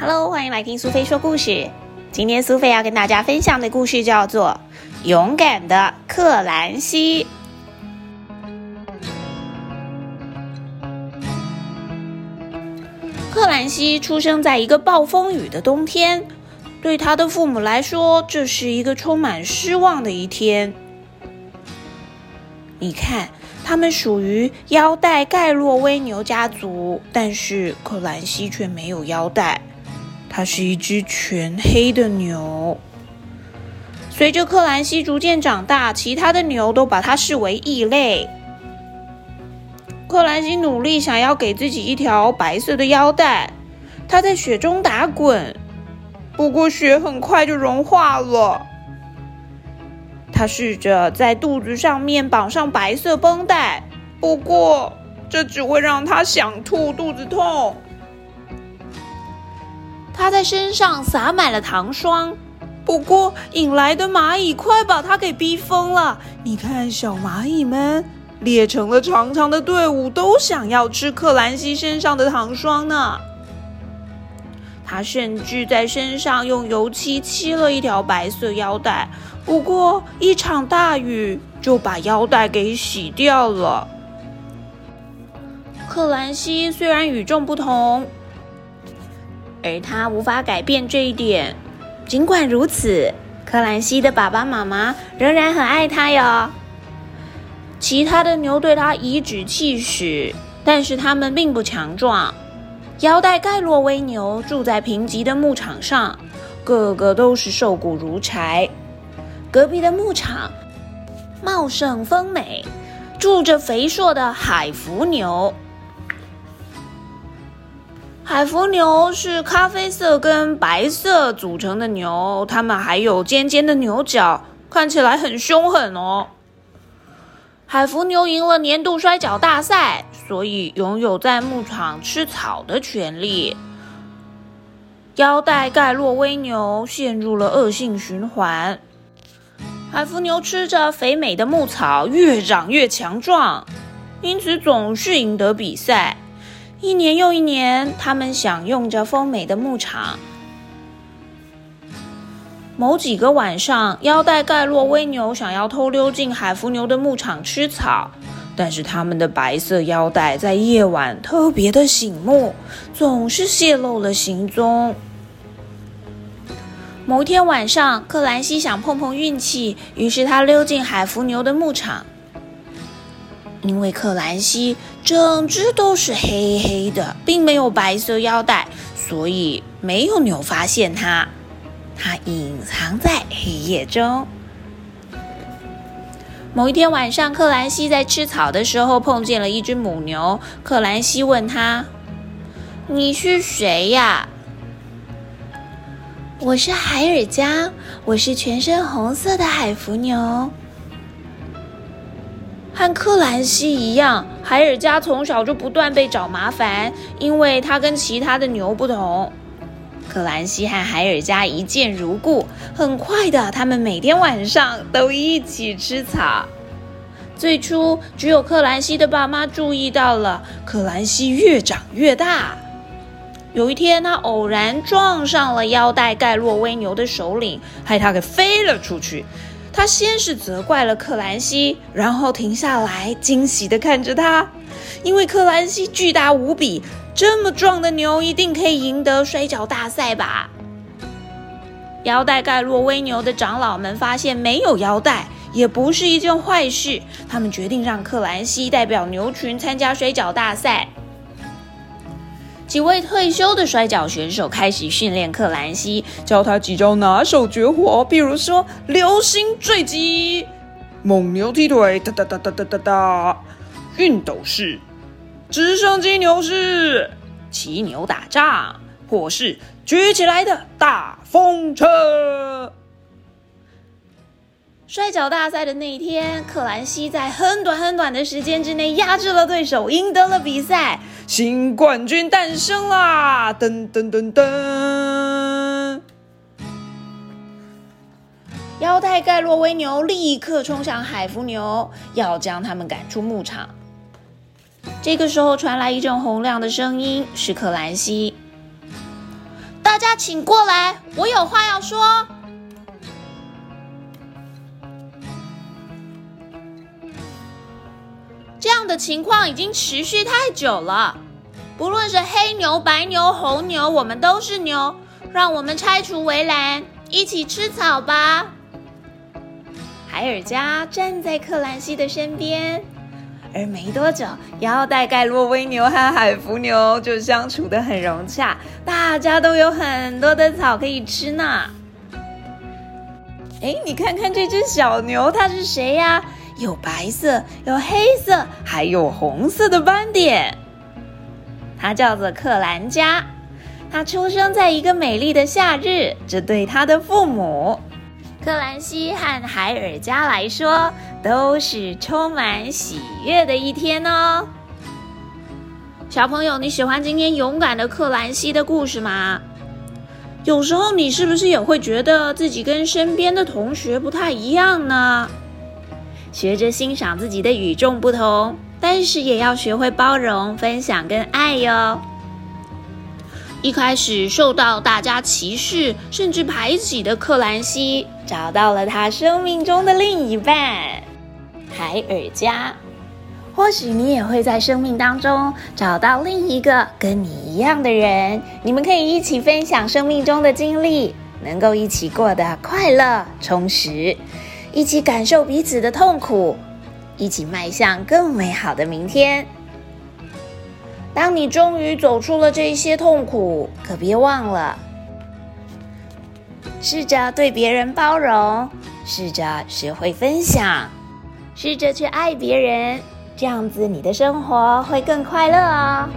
Hello，欢迎来听苏菲说故事。今天苏菲要跟大家分享的故事叫做《勇敢的克兰西》。克兰西出生在一个暴风雨的冬天，对他的父母来说，这是一个充满失望的一天。你看，他们属于腰带盖洛威牛家族，但是克兰西却没有腰带。它是一只全黑的牛。随着克兰西逐渐长大，其他的牛都把它视为异类。克兰西努力想要给自己一条白色的腰带，他在雪中打滚，不过雪很快就融化了。他试着在肚子上面绑上白色绷带，不过这只会让他想吐、肚子痛。他在身上撒满了糖霜，不过引来的蚂蚁快把他给逼疯了。你看，小蚂蚁们列成了长长的队伍，都想要吃克兰西身上的糖霜呢。他甚至在身上用油漆漆了一条白色腰带，不过一场大雨就把腰带给洗掉了。克兰西虽然与众不同。而他无法改变这一点。尽管如此，克兰西的爸爸妈妈仍然很爱他哟。其他的牛对他颐指气使，但是他们并不强壮。腰带盖洛威牛住在贫瘠的牧场上，个个都是瘦骨如柴。隔壁的牧场茂盛丰美，住着肥硕的海福牛。海福牛是咖啡色跟白色组成的牛，它们还有尖尖的牛角，看起来很凶狠哦。海福牛赢了年度摔跤大赛，所以拥有在牧场吃草的权利。腰带盖洛威牛陷入了恶性循环，海福牛吃着肥美的牧草，越长越强壮，因此总是赢得比赛。一年又一年，他们享用着丰美的牧场。某几个晚上，腰带盖洛威牛想要偷溜进海福牛的牧场吃草，但是他们的白色腰带在夜晚特别的醒目，总是泄露了行踪。某天晚上，克兰西想碰碰运气，于是他溜进海福牛的牧场。因为克兰西整只都是黑黑的，并没有白色腰带，所以没有牛发现它。它隐藏在黑夜中。某一天晚上，克兰西在吃草的时候碰见了一只母牛。克兰西问他：“你是谁呀？”“我是海尔加，我是全身红色的海福牛。”和克兰西一样，海尔加从小就不断被找麻烦，因为他跟其他的牛不同。克兰西和海尔加一见如故，很快的，他们每天晚上都一起吃草。最初，只有克兰西的爸妈注意到了克兰西越长越大。有一天，他偶然撞上了腰带盖洛威牛的首领，害他给飞了出去。他先是责怪了克兰西，然后停下来，惊喜地看着他，因为克兰西巨大无比，这么壮的牛一定可以赢得摔跤大赛吧？腰带盖洛威牛的长老们发现没有腰带也不是一件坏事，他们决定让克兰西代表牛群参加摔跤大赛。几位退休的摔跤选手开始训练克兰西，教他几招拿手绝活，比如说流星坠击、蒙牛踢腿、哒哒哒哒哒哒哒、熨斗式、直升机牛式、骑牛打仗，或是举起来的大风车。摔跤大赛的那一天，克兰西在很短很短的时间之内压制了对手，赢得了比赛，新冠军诞生啦！噔噔噔噔！腰带盖洛威牛立刻冲向海福牛，要将他们赶出牧场。这个时候传来一阵洪亮的声音，是克兰西。大家请过来，我有话要说。的情况已经持续太久了。不论是黑牛、白牛、红牛，我们都是牛。让我们拆除围栏，一起吃草吧。海尔加站在克兰西的身边，而没多久，腰带盖洛威牛和海福牛就相处的很融洽，大家都有很多的草可以吃呢。哎，你看看这只小牛，它是谁呀？有白色，有黑色，还有红色的斑点。它叫做克兰加，它出生在一个美丽的夏日，这对他的父母克兰西和海尔加来说都是充满喜悦的一天哦。小朋友，你喜欢今天勇敢的克兰西的故事吗？有时候你是不是也会觉得自己跟身边的同学不太一样呢？学着欣赏自己的与众不同，但是也要学会包容、分享跟爱哟。一开始受到大家歧视甚至排挤的克兰西，找到了他生命中的另一半——海尔加。或许你也会在生命当中找到另一个跟你一样的人，你们可以一起分享生命中的经历，能够一起过得快乐充实。一起感受彼此的痛苦，一起迈向更美好的明天。当你终于走出了这些痛苦，可别忘了，试着对别人包容，试着学会分享，试着去爱别人，这样子你的生活会更快乐哦。